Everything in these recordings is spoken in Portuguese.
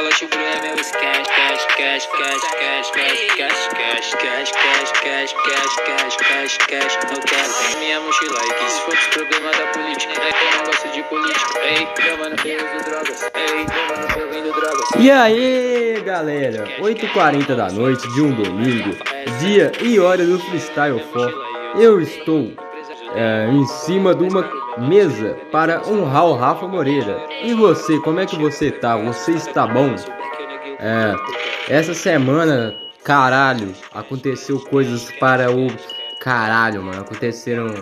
calote pro é meu cash, cash, cash, cash, cash, cash, cash, cash, cash, cash, cash, cash, cash, cash, não quero minha mochila e que se for dos problemas da política, é que eu não gosto de política, ei, meu mano, uso drogas, ei, meu mano, eu vendo drogas. E aí, galera, 8h40 da noite de um domingo, dia e hora do Freestyle For. Eu estou é, em cima de uma mesa para honrar o Rafa Moreira. E você, como é que você tá? Você está bom? É, essa semana, caralho, aconteceu coisas para o caralho, mano. Aconteceram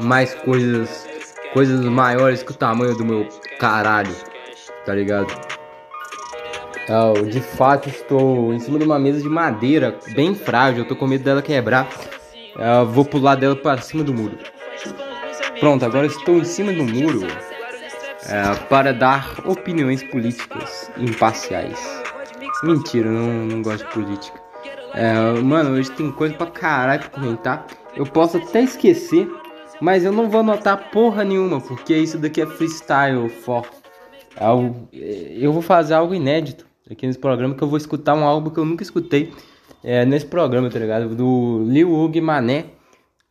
mais coisas, coisas maiores que o tamanho do meu caralho, tá ligado? Eu, de fato, estou em cima de uma mesa de madeira bem frágil. Eu tô com medo dela quebrar. Eu vou pular dela para cima do muro. Pronto, agora estou em cima do muro é, para dar opiniões políticas imparciais. Mentira, não, não gosto de política. É, mano, hoje tem coisa pra caralho pra comentar. Eu posso até esquecer, mas eu não vou anotar porra nenhuma, porque isso daqui é freestyle for. Eu vou fazer algo inédito aqui nesse programa, que eu vou escutar um álbum que eu nunca escutei é, nesse programa, tá ligado? Do Lil Hug Mané.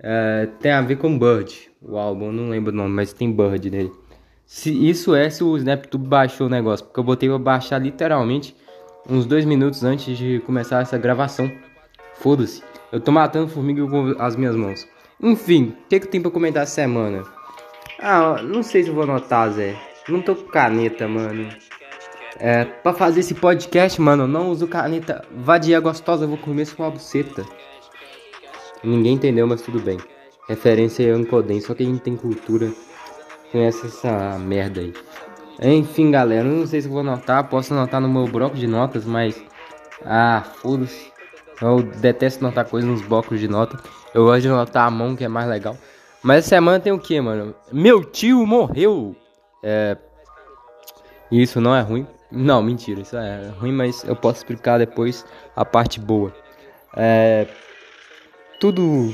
É, tem a ver com Bird, o álbum, não lembro o nome, mas tem Bird nele. Se, isso é se o SnapTube baixou o negócio, porque eu botei pra baixar literalmente uns dois minutos antes de começar essa gravação. Foda-se, eu tô matando formiga com as minhas mãos. Enfim, o que, que tem pra comentar essa semana? Ah, não sei se eu vou anotar, Zé. Não tô com caneta, mano. É, pra fazer esse podcast, mano, eu não uso caneta vadia gostosa, eu vou comer sua buceta. Ninguém entendeu, mas tudo bem. Referência é Ancoden, só quem tem cultura conhece essa merda aí. Enfim, galera, não sei se vou anotar, posso anotar no meu bloco de notas, mas. Ah, foda-se. Eu detesto anotar coisas nos blocos de nota. Eu gosto de anotar a mão, que é mais legal. Mas essa semana tem o que, mano? Meu tio morreu! É. Isso não é ruim. Não, mentira, isso é ruim, mas eu posso explicar depois a parte boa. É tudo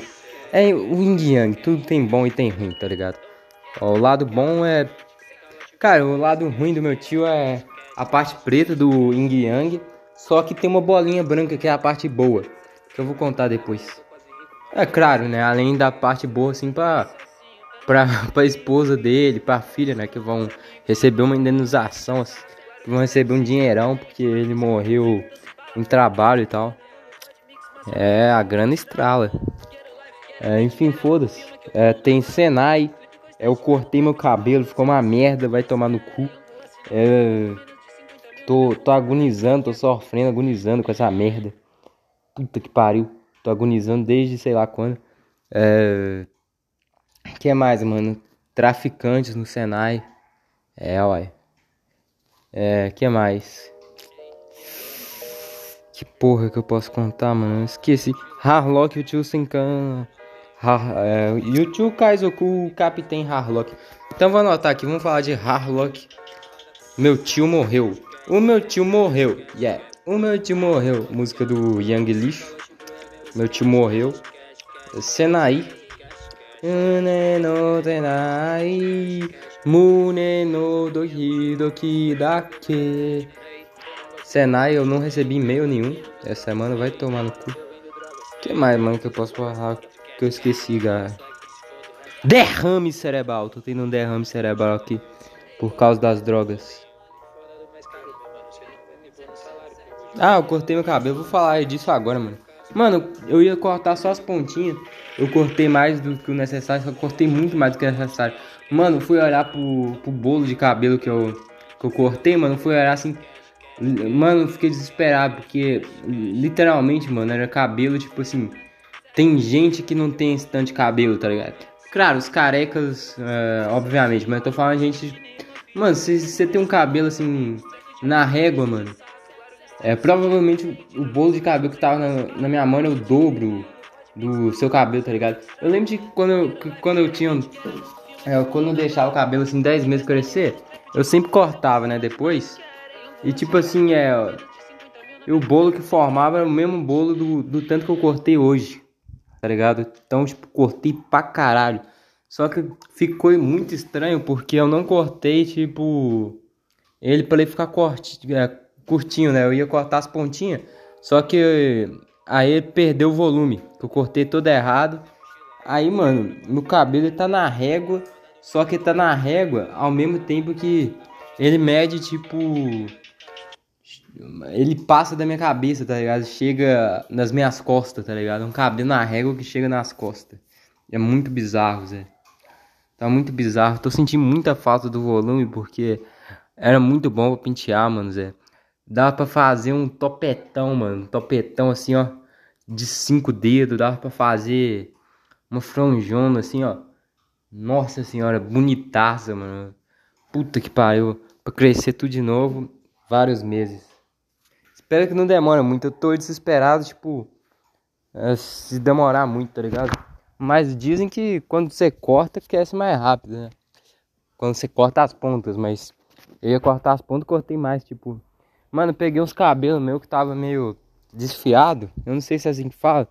é o yin yang, tudo tem bom e tem ruim, tá ligado? Ó, o lado bom é. Cara, o lado ruim do meu tio é a parte preta do yin yang, só que tem uma bolinha branca que é a parte boa, que eu vou contar depois. É claro, né? Além da parte boa, assim, pra, pra, pra esposa dele, pra filha, né? Que vão receber uma indenização, assim, vão receber um dinheirão porque ele morreu em trabalho e tal. É, a grana estrala. É, enfim, foda-se. É, tem Senai. É, eu cortei meu cabelo, ficou uma merda, vai tomar no cu. É, tô, tô agonizando, tô sofrendo, agonizando com essa merda. Puta que pariu. Tô agonizando desde sei lá quando. É. que mais, mano? Traficantes no Senai. É, uai. É, que mais? Que porra que eu posso contar, mano? Esqueci. Harlock e o tio Senkan. É, e o tio Kaizoku, o Capitão Harlock. Então vou anotar aqui, vamos falar de Harlock. Meu tio morreu. O meu tio morreu. Yeah. O meu tio morreu. Música do Young Lixo. Meu tio morreu. Senai. no tenai. Mune no doki doki dake. Senai, eu não recebi e-mail nenhum. Essa semana vai tomar no cu. Que mais, mano, que eu posso falar que eu esqueci, galera? Derrame cerebral. Tô tendo um derrame cerebral aqui por causa das drogas. Ah, eu cortei meu cabelo. Vou falar disso agora, mano. Mano, eu ia cortar só as pontinhas. Eu cortei mais do que o necessário. Só cortei muito mais do que o necessário. Mano, fui olhar pro, pro bolo de cabelo que eu, que eu cortei, mano. Fui olhar assim. Mano, fiquei desesperado, porque literalmente, mano, era cabelo, tipo assim. Tem gente que não tem esse tanto de cabelo, tá ligado? Claro, os carecas, uh, obviamente, mas eu tô falando gente. Mano, se você tem um cabelo assim, na régua, mano, é provavelmente o, bolo de cabelo que tava na, na, minha mão é o dobro do seu cabelo, tá ligado? Eu lembro de quando eu, quando eu tinha. É, quando eu deixava o cabelo assim 10 meses crescer, eu sempre cortava, né? Depois. E tipo assim, é. E o bolo que formava era o mesmo bolo do, do tanto que eu cortei hoje. Tá ligado? Então, tipo, cortei pra caralho. Só que ficou muito estranho porque eu não cortei, tipo. Ele pra ele ficar corte, é, curtinho, né? Eu ia cortar as pontinhas, só que aí ele perdeu o volume, eu cortei todo errado. Aí, mano, meu cabelo ele tá na régua, só que tá na régua ao mesmo tempo que ele mede tipo ele passa da minha cabeça, tá ligado? Chega nas minhas costas, tá ligado? Um cabelo na régua que chega nas costas. É muito bizarro, Zé. Tá muito bizarro. Tô sentindo muita falta do volume porque era muito bom pra pentear, mano, Zé. Dava pra fazer um topetão, mano. Um topetão assim, ó. De cinco dedos. Dava pra fazer uma franjona assim, ó. Nossa senhora, bonitaça, mano. Puta que pariu. Pra crescer tudo de novo, vários meses. Espero que não demore muito. Eu tô desesperado, tipo. É, se demorar muito, tá ligado? Mas dizem que quando você corta, cresce mais rápido, né? Quando você corta as pontas, mas eu ia cortar as pontas, cortei mais, tipo. Mano, peguei uns cabelos meus que tava meio desfiado. Eu não sei se é assim que fala.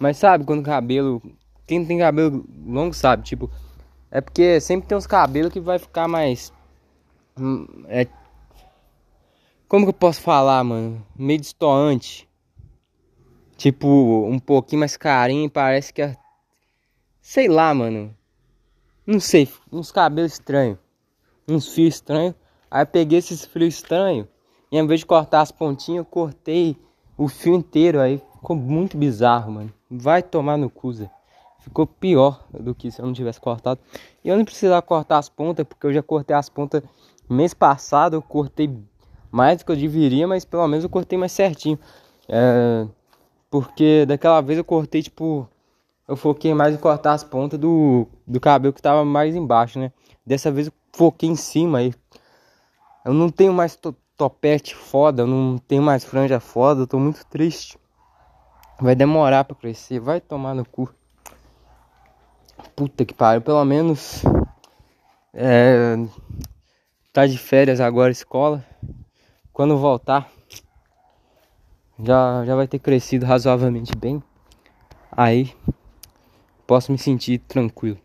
Mas sabe quando cabelo. Quem tem cabelo longo sabe, tipo. É porque sempre tem uns cabelos que vai ficar mais. Hum, é como que eu posso falar, mano? Meio destoante. Tipo, um pouquinho mais carinho, parece que é. Sei lá, mano. Não sei, uns cabelos estranhos. Uns fios estranhos. Aí eu peguei esses fios estranhos. E ao invés de cortar as pontinhas, eu cortei o fio inteiro. Aí ficou muito bizarro, mano. Vai tomar no cu, Zé. Ficou pior do que se eu não tivesse cortado. E eu não precisava cortar as pontas, porque eu já cortei as pontas mês passado. Eu cortei mais do que eu deveria, mas pelo menos eu cortei mais certinho. É, porque daquela vez eu cortei, tipo, eu foquei mais em cortar as pontas do, do cabelo que tava mais embaixo, né? Dessa vez eu foquei em cima aí. Eu não tenho mais to topete foda, eu não tenho mais franja foda, eu tô muito triste. Vai demorar pra crescer, vai tomar no cu. Puta que pariu, pelo menos. É, tá de férias agora escola quando voltar já, já vai ter crescido razoavelmente bem. Aí posso me sentir tranquilo.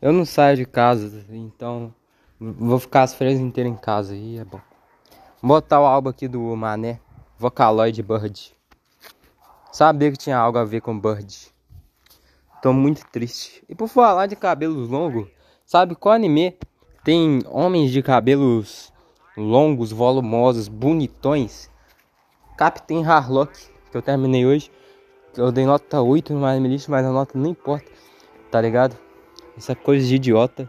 Eu não saio de casa, então vou ficar as férias inteiras em casa aí é bom. Vou botar o álbum aqui do Mané, Vocaloid Bird. Sabia que tinha algo a ver com Bird. Tô muito triste. E por falar de cabelos longos, sabe qual anime tem homens de cabelos longos, volumosos, bonitões. Captain Harlock, que eu terminei hoje. Eu dei nota 8 no My List, mas a nota não importa, tá ligado? Essa é coisa de idiota.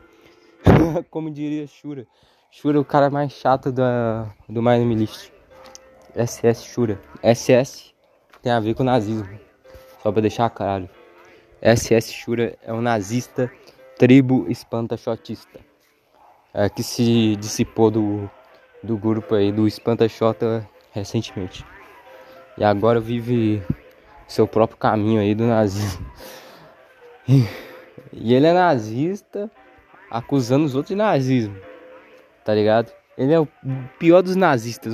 Como diria Shura. Shura é o cara mais chato da, do My List. SS Shura. SS tem a ver com nazismo. Só pra deixar claro. SS Shura é um nazista tribo espanta-shotista. É, que se dissipou do do grupo aí do Espanta Xota recentemente. E agora vive seu próprio caminho aí do nazismo. E ele é nazista acusando os outros de nazismo. Tá ligado? Ele é o pior dos nazistas,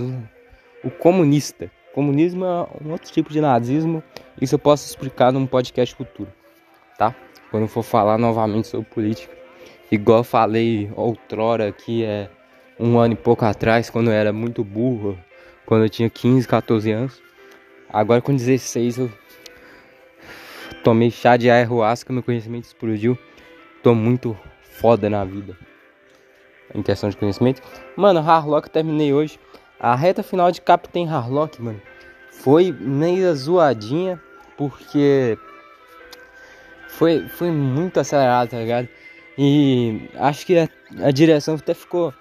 o comunista. Comunismo é um outro tipo de nazismo. Isso eu posso explicar num podcast futuro, tá? Quando for falar novamente sobre política. Igual falei outrora que é um ano e pouco atrás, quando eu era muito burro, quando eu tinha 15, 14 anos. Agora com 16 eu tomei chá de ayahuasca, meu conhecimento explodiu. Tô muito foda na vida. Em questão de conhecimento. Mano, Harlock terminei hoje. A reta final de Captain Harlock, mano, foi meio zoadinha, porque foi, foi muito acelerado, tá ligado? E acho que a, a direção até ficou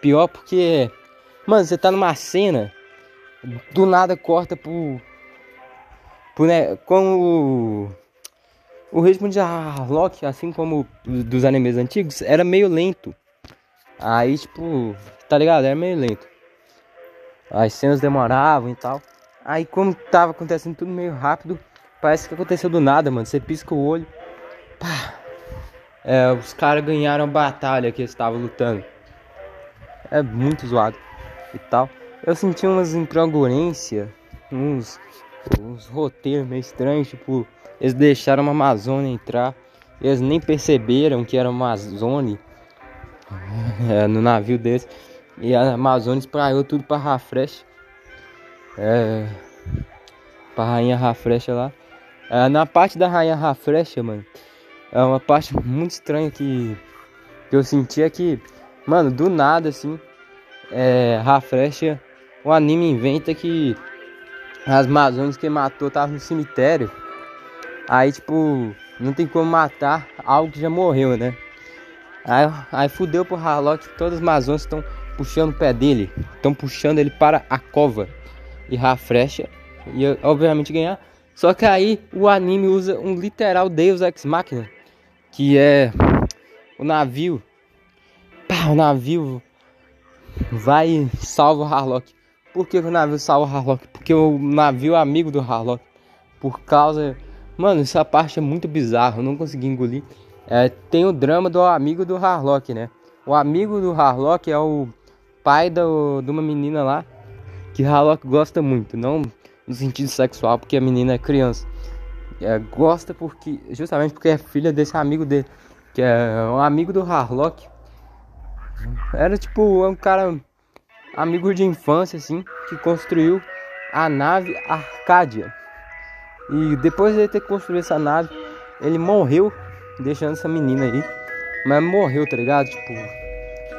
Pior porque, mano, você tá numa cena, do nada corta pro. pro né, com o. O ritmo de Harlock, assim como dos animes antigos, era meio lento. Aí, tipo, tá ligado? Era meio lento. As cenas demoravam e tal. Aí, como tava acontecendo tudo meio rápido, parece que aconteceu do nada, mano. Você pisca o olho. Pá. É, os caras ganharam a batalha que eles estavam lutando é muito zoado e tal. Eu senti umas incongruências, uns, uns roteiros meio estranhos, tipo, eles deixaram uma Amazônia entrar, eles nem perceberam que era uma Amazônia é, no navio deles, e a Amazônia espraiou tudo para Rafresh, É. Pra rainha Rafrecha lá. É, na parte da rainha Rafrecha, mano. É uma parte muito estranha que, que eu senti é que, mano, do nada assim. É. Rafrecha. O anime inventa que as Amazonas que matou tava no cemitério. Aí, tipo, não tem como matar algo que já morreu, né? Aí, aí fudeu pro Harlock, todas as Amazonas estão puxando o pé dele, estão puxando ele para a cova. E Rafrecha ia obviamente ganhar. Só que aí o anime usa um literal Deus Ex Machina, que é o navio. O navio vai e salva o Harlock. Por que, que o navio salva o Harlock? Porque o navio é amigo do Harlock. Por causa. Mano, essa parte é muito bizarra, eu não consegui engolir. É, tem o drama do amigo do Harlock, né? O amigo do Harlock é o pai do, de uma menina lá que Harlock gosta muito, não no sentido sexual, porque a menina é criança. É, gosta porque justamente porque é filha desse amigo dele, que é um amigo do Harlock. Era tipo um cara amigo de infância assim, que construiu a nave Arcádia. E depois de ter construído essa nave, ele morreu deixando essa menina aí. Mas morreu, tá ligado? Tipo,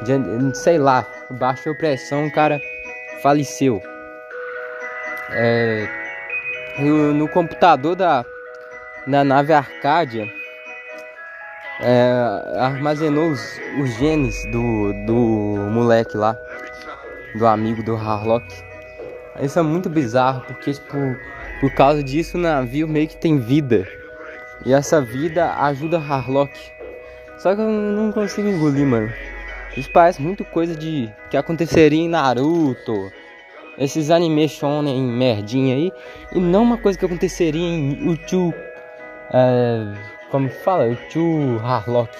de, sei lá, baixou pressão, o cara faleceu. É, no, computador da, da nave Arcádia, é, armazenou os, os genes do, do moleque lá, do amigo do Harlock. Isso é muito bizarro, porque tipo, por causa disso o navio meio que tem vida. E essa vida ajuda Harlock. Só que eu não consigo engolir, mano. Isso parece muito coisa de que aconteceria em Naruto. Esses anime shonen merdinha aí. E não uma coisa que aconteceria em Uchu. É, como fala? Uchu Harlock.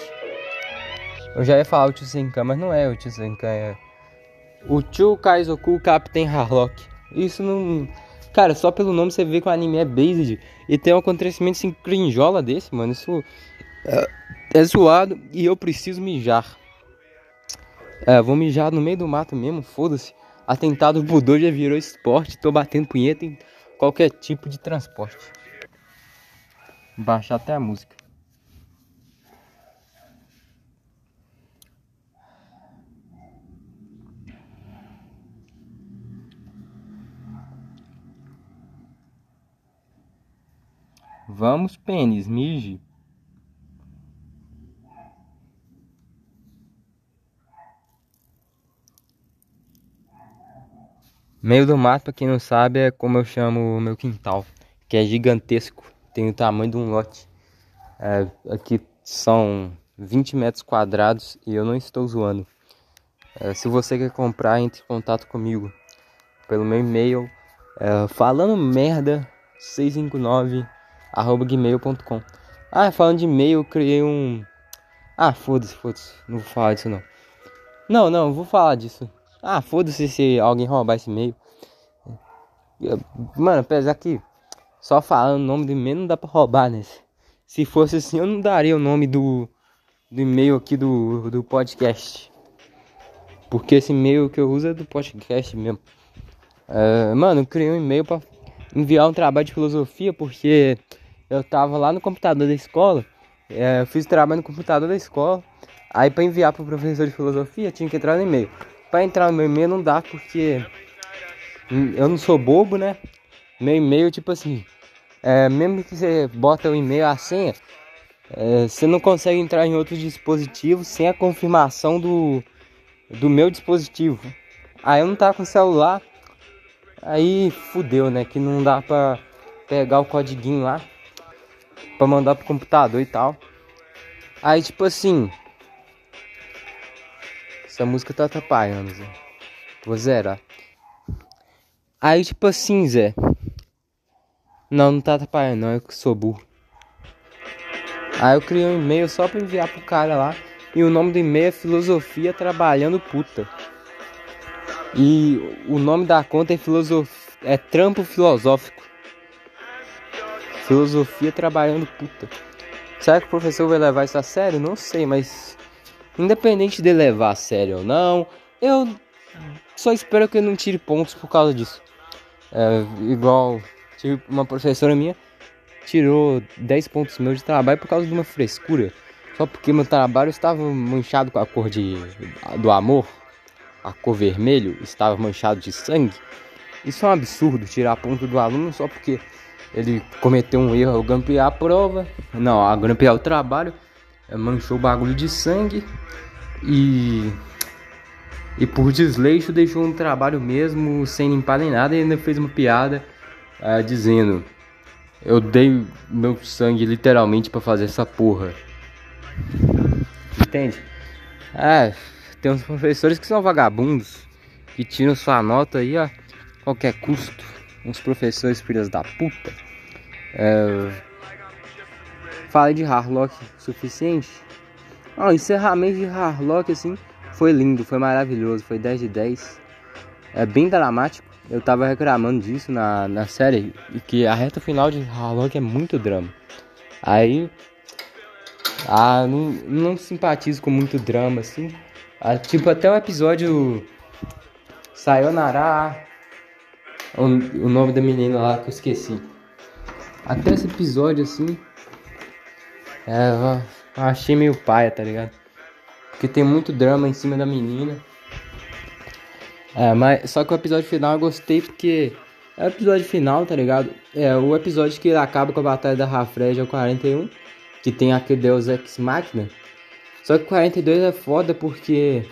Eu já ia falar Uchu Senkan, mas não é Uchu Senkan. É Uchu Kaizoku Captain Harlock. Isso não Cara, só pelo nome você vê que o anime é based e tem um acontecimento assim crinjola desse, mano. Isso é, é zoado e eu preciso mijar. É, vou mijar no meio do mato mesmo, foda-se. Atentado Budô já virou esporte, tô batendo punheta em qualquer tipo de transporte. Baixar até a música. Vamos, pênis, mije. Meio do mato, pra quem não sabe, é como eu chamo o meu quintal, que é gigantesco, tem o tamanho de um lote. É, aqui são 20 metros quadrados e eu não estou zoando. É, se você quer comprar, entre em contato comigo pelo meu e-mail, é, falando merda 659 arroba gmail.com. Ah, falando de e-mail, eu criei um. Ah, foda-se, foda-se. Não vou falar disso não. Não, não, vou falar disso. Ah, foda-se se alguém roubar esse e-mail. Mano, apesar que só falando o nome do e-mail não dá pra roubar, né? Se fosse assim, eu não daria o nome do, do e-mail aqui do, do podcast. Porque esse e-mail que eu uso é do podcast mesmo. Uh, mano, eu criei um e-mail pra enviar um trabalho de filosofia porque eu tava lá no computador da escola, é, eu fiz trabalho no computador da escola, aí para enviar pro professor de filosofia tinha que entrar no e-mail. Para entrar no meu e-mail não dá porque eu não sou bobo, né? Meu e-mail, tipo assim, é, mesmo que você bota o e-mail a senha, é, você não consegue entrar em outros dispositivos sem a confirmação do, do meu dispositivo. Aí eu não tava com celular, aí fudeu, né? Que não dá pra pegar o codiguinho lá para mandar pro computador e tal. Aí, tipo assim. Essa música tá atrapalhando, Zé. Vou zerar. Aí, tipo assim, Zé. Não, não tá atrapalhando, não. Eu que sou burro. Aí eu criei um e-mail só pra enviar pro cara lá. E o nome do e-mail é Filosofia Trabalhando Puta. E o nome da conta é Filosofia. É Trampo Filosófico. Filosofia trabalhando puta. Será que o professor vai levar isso a sério? Não sei, mas independente de levar a sério ou não, eu só espero que ele não tire pontos por causa disso. É, igual, tipo, uma professora minha tirou 10 pontos meus de trabalho por causa de uma frescura. Só porque meu trabalho estava manchado com a cor de, do amor, a cor vermelho estava manchado de sangue. Isso é um absurdo, tirar ponto do aluno só porque ele cometeu um erro ao grampear a prova. Não, a grampear o trabalho, é, manchou o bagulho de sangue e e por desleixo deixou um trabalho mesmo sem limpar nem nada e ainda fez uma piada uh, dizendo eu dei meu sangue literalmente para fazer essa porra. Entende? É, tem uns professores que são vagabundos que tiram sua nota aí a qualquer custo. Uns professores filhas da puta. É, falei de Harlock suficiente. Ah, o encerramento de Harlock assim foi lindo, foi maravilhoso, foi 10 de 10. É bem dramático. Eu tava reclamando disso na, na série. E que a reta final de Harlock é muito drama. Aí. Ah, não, não simpatizo com muito drama, assim. Ah, tipo, até o episódio. Sayonara. O, nome da menina lá que eu esqueci. Até esse episódio, assim. É, eu achei meio paia, tá ligado? Porque tem muito drama em cima da menina. É, mas só que o episódio final eu gostei porque é o episódio final, tá ligado? É o episódio que acaba com a batalha da Rafred é o 41, que tem aquele Deus Ex Machina. Só que o 42 é foda porque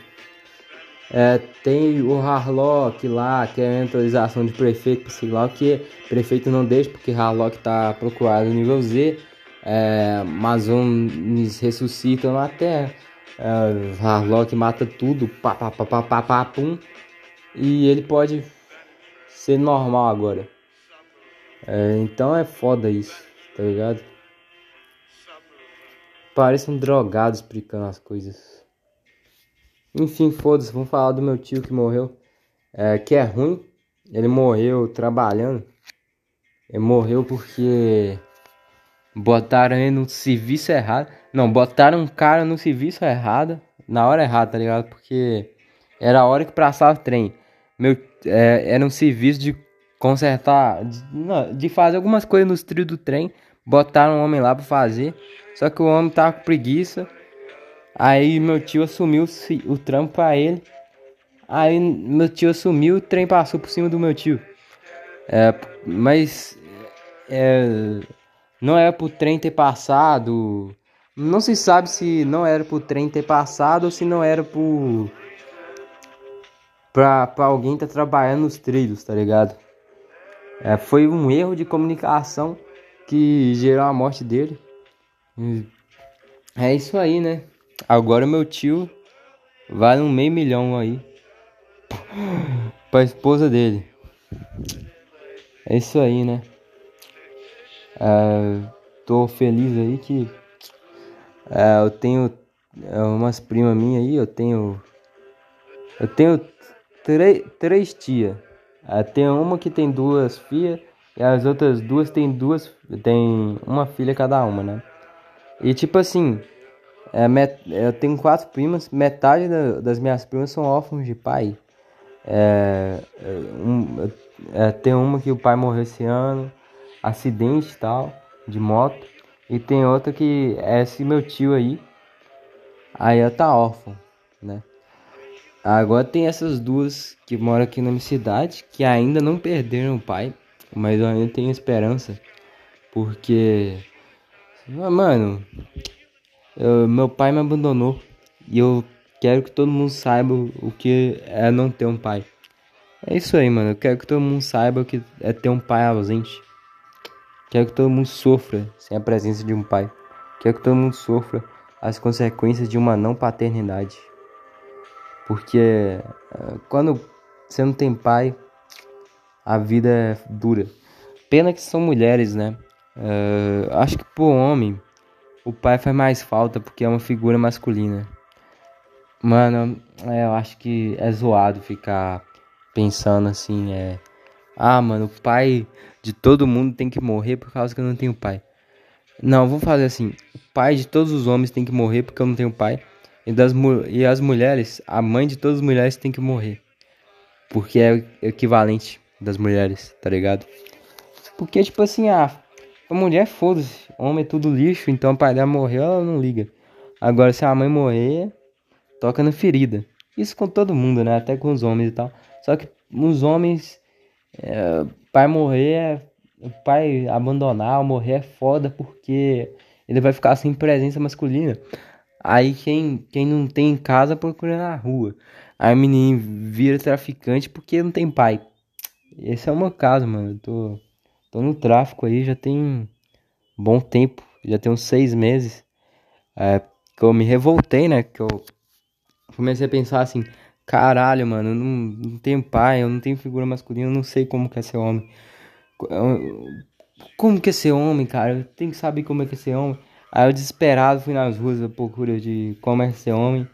é, tem o Harlock lá, que é a atualização de prefeito, sei lá o que. Prefeito não deixa porque Harlock tá procurado nível Z. É, Amazones ressuscitam na Terra. Uh, Harlock mata tudo, pá, pá, pá, pá, pá, pá, pum. E ele pode ser normal agora. É, então é foda isso, tá ligado? Parece um drogado explicando as coisas. Enfim, foda-se, vamos falar do meu tio que morreu. É, que é ruim. Ele morreu trabalhando. Ele morreu porque botaram ele no serviço errado. Não, botaram um cara no serviço errado, na hora errada, tá ligado? Porque era a hora que passava o trem. Meu, é, era um serviço de consertar, de, não, de fazer algumas coisas nos trilhos do trem. Botaram um homem lá pra fazer. Só que o homem tava com preguiça. Aí meu tio assumiu o, trampo pra ele. Aí meu tio assumiu, o trem passou por cima do meu tio. É, mas é, não era pro trem ter passado não se sabe se não era pro trem ter passado ou se não era por. Pra, pra alguém tá trabalhando nos trilhos, tá ligado? É, foi um erro de comunicação que gerou a morte dele. É isso aí, né? Agora meu tio vale um meio milhão aí pra esposa dele. É isso aí, né? É, tô feliz aí que é, eu tenho é, umas primas minhas aí, eu tenho. Eu tenho três tias. Tem uma que tem duas filhas e as outras duas tem duas. Tem uma filha cada uma, né? E tipo assim, é, met, eu tenho quatro primas, metade da, das minhas primas são órfãos de pai. É, é um, é, tem uma que o pai morreu esse ano, acidente e tal, de moto. E tem outra que é esse meu tio aí. Aí ela tá órfã, né? Agora tem essas duas que moram aqui na minha cidade que ainda não perderam o pai, mas eu ainda tenho esperança. Porque, mano, eu, meu pai me abandonou e eu quero que todo mundo saiba o que é não ter um pai. É isso aí, mano. Eu quero que todo mundo saiba o que é ter um pai ausente. Quero que todo mundo sofra sem a presença de um pai. Quero que todo mundo sofra as consequências de uma não paternidade. Porque eh, quando você não tem pai, a vida é dura. Pena que são mulheres, né? Uh, acho que pro homem, o pai faz mais falta porque é uma figura masculina. Mano, é, eu acho que é zoado ficar pensando assim, é. Ah, mano, o pai de todo mundo tem que morrer por causa que eu não tenho pai. Não, vou fazer assim. O pai de todos os homens tem que morrer porque eu não tenho pai. E, das, e as mulheres, a mãe de todas as mulheres tem que morrer. Porque é equivalente. das mulheres, tá ligado? Porque, tipo assim, a, a mulher, foda-se, homem é tudo lixo, então o pai dela morreu, ela não liga. Agora, se a mãe morrer, toca na ferida. Isso com todo mundo, né? Até com os homens e tal. Só que os homens, é, pai morrer, é, pai abandonar ou morrer é foda porque ele vai ficar sem presença masculina. Aí quem, quem não tem em casa procura na rua. Aí o menino vira traficante porque não tem pai. Esse é o meu caso, mano. Eu tô, tô no tráfico aí já tem bom tempo. Já tem uns seis meses. É, que eu me revoltei, né? Que eu comecei a pensar assim, caralho, mano, eu não, não tenho pai, eu não tenho figura masculina, eu não sei como que é ser homem. Como que é ser homem, cara? Eu tenho que saber como é que é ser homem. Aí eu desesperado fui nas ruas à procura de como é ser homem.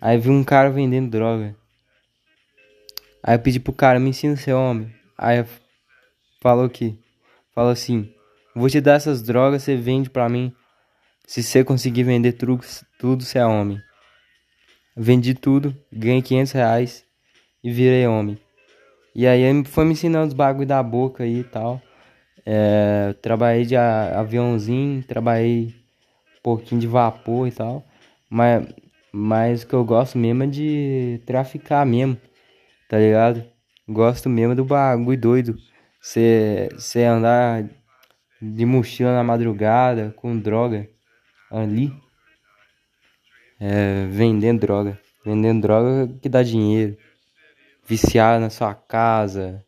Aí vi um cara vendendo droga. Aí eu pedi pro cara, me ensina a ser homem. Aí falou que, falou assim, vou te dar essas drogas, você vende pra mim. Se você conseguir vender tudo, tudo você é homem. Vendi tudo, ganhei 500 reais e virei homem. E aí foi me ensinando os bagulho da boca aí e tal. É, trabalhei de aviãozinho, trabalhei um pouquinho de vapor e tal. Mas, mas o que eu gosto mesmo é de traficar mesmo, tá ligado? Gosto mesmo do bagulho doido. Você andar de mochila na madrugada com droga ali é, vendendo droga. Vendendo droga que dá dinheiro. Viciar na sua casa.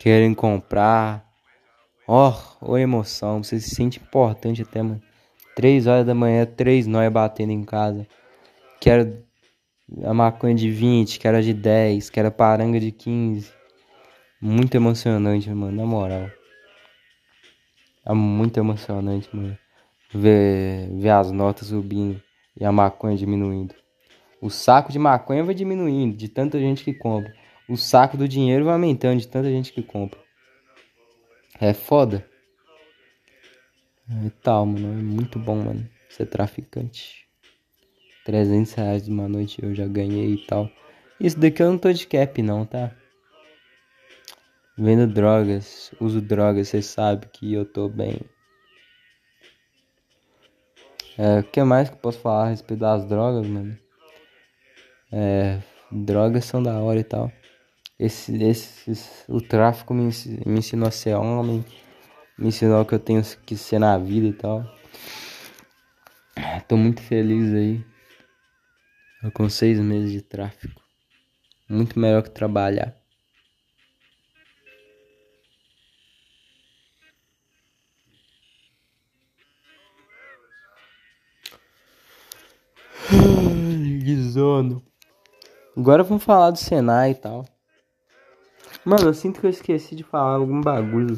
Querem comprar. Ó, oh, oh, emoção. Você se sente importante até, mano. Três horas da manhã, três nós batendo em casa. Quero a maconha de 20, que era de 10, que era paranga de 15. Muito emocionante, mano, na moral. É muito emocionante, mano. Ver, ver as notas subindo e a maconha diminuindo. O saco de maconha vai diminuindo de tanta gente que compra. O saco do dinheiro vai aumentando de tanta gente que compra. É foda. É tal, mano. É muito bom, mano. Ser traficante. 300 reais uma noite eu já ganhei e tal. Isso daqui eu não tô de cap, não, tá? Vendo drogas, uso drogas, você sabe que eu tô bem. É, o que mais que eu posso falar a respeito das drogas, mano? É, drogas são da hora e tal. Esse, esse, o tráfico me, me ensinou a ser homem, me ensinou que eu tenho que ser na vida e tal. Tô muito feliz aí. Eu com seis meses de tráfico. Muito melhor que trabalhar. Sono. Agora vamos falar do Senai e tal. Mano, eu sinto que eu esqueci de falar algum bagulho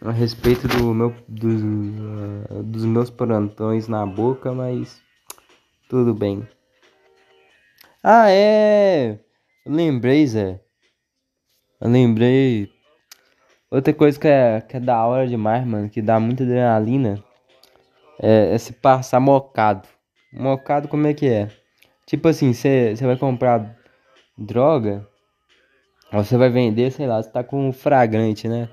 a respeito do meu, dos, uh, dos meus plantões na boca, mas tudo bem. Ah, é! Lembrei, Zé. Lembrei. Outra coisa que é, que é da hora demais, mano, que dá muita adrenalina, é, é se passar mocado. Mocado, como é que é? Tipo assim, você vai comprar droga, ou você vai vender, sei lá, você tá com um fragrante, né?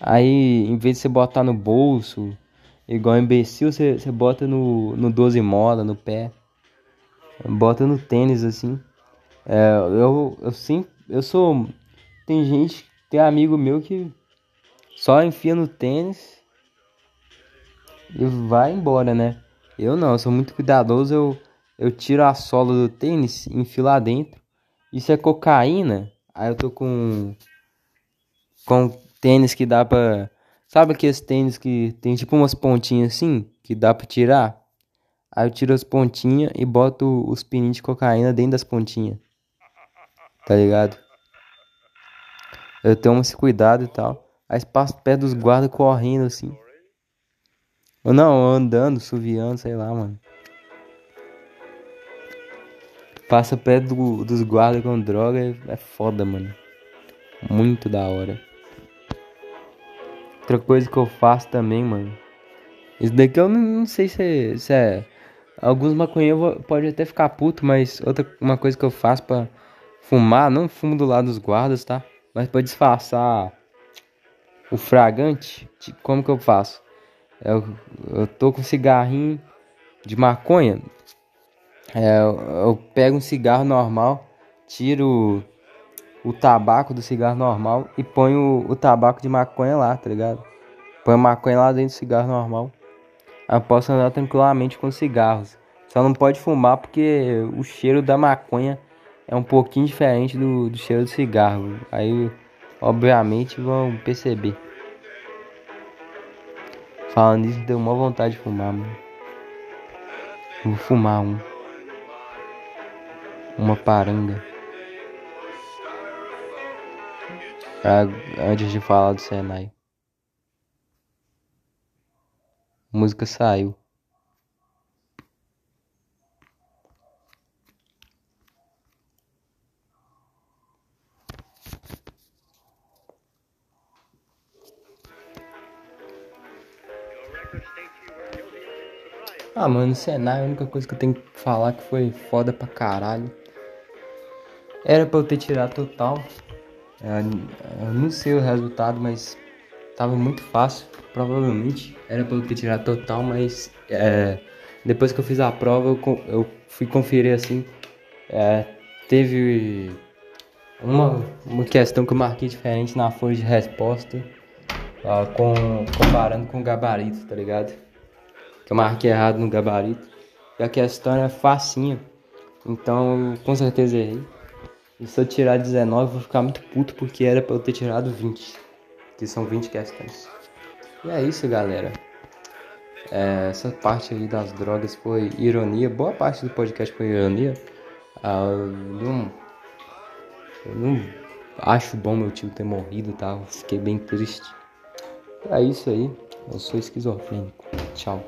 Aí, em vez de você botar no bolso, igual imbecil, você, você bota no, no 12 mola, no pé. Bota no tênis, assim. É, eu, eu sim, eu sou. Tem gente, tem amigo meu que só enfia no tênis e vai embora, né? Eu não, eu sou muito cuidadoso, eu eu tiro a sola do tênis, enfio lá dentro. Isso é cocaína. Aí eu tô com com tênis que dá pra. Sabe aqueles tênis que tem tipo umas pontinhas assim que dá pra tirar? Aí eu tiro as pontinhas e boto os pininhos de cocaína dentro das pontinhas. Tá ligado? Eu tenho esse cuidado e tal. Aí passo perto dos guardas correndo assim. Ou não, andando, suviando, sei lá, mano. Passa perto do, dos guardas com droga é foda, mano. Muito da hora. Outra coisa que eu faço também, mano. Isso daqui eu não, não sei se é, se é. Alguns maconheiros podem até ficar puto, mas outra uma coisa que eu faço pra fumar, não fumo do lado dos guardas, tá? Mas para disfarçar o fragante, como que eu faço? Eu, eu tô com cigarrinho de maconha. É, eu, eu pego um cigarro normal, tiro o, tabaco do cigarro normal e ponho o, o tabaco de maconha lá, tá ligado? Põe maconha lá dentro do cigarro normal. Eu posso andar tranquilamente com cigarros. Só não pode fumar porque o cheiro da maconha é um pouquinho diferente do, do cheiro do cigarro. Aí, obviamente, vão perceber. Falando nisso, deu uma vontade de fumar, mano. Vou fumar um. Uma paranga. Antes de falar do Senai. A música saiu. Ah, mano, Senai, a única coisa que eu tenho que falar que foi foda pra caralho. Era pra eu ter tirado total. Eu, eu não sei o resultado, mas tava muito fácil. Provavelmente era pra eu ter tirado total, mas é, depois que eu fiz a prova, eu, eu fui conferir assim. É, teve uma, uma questão que eu marquei diferente na folha de resposta, com, comparando com o gabarito, tá ligado? Que eu marquei errado no gabarito. E a questão é facinha. Então, com certeza errei. E se eu tirar 19, eu vou ficar muito puto porque era pra eu ter tirado 20. Que são 20 questões. E é isso, galera. É, essa parte aí das drogas foi ironia. Boa parte do podcast foi ironia. Ah, eu não, eu não acho bom meu tio ter morrido, tá? fiquei bem triste. É isso aí. Eu sou esquizofrênico. Tchau.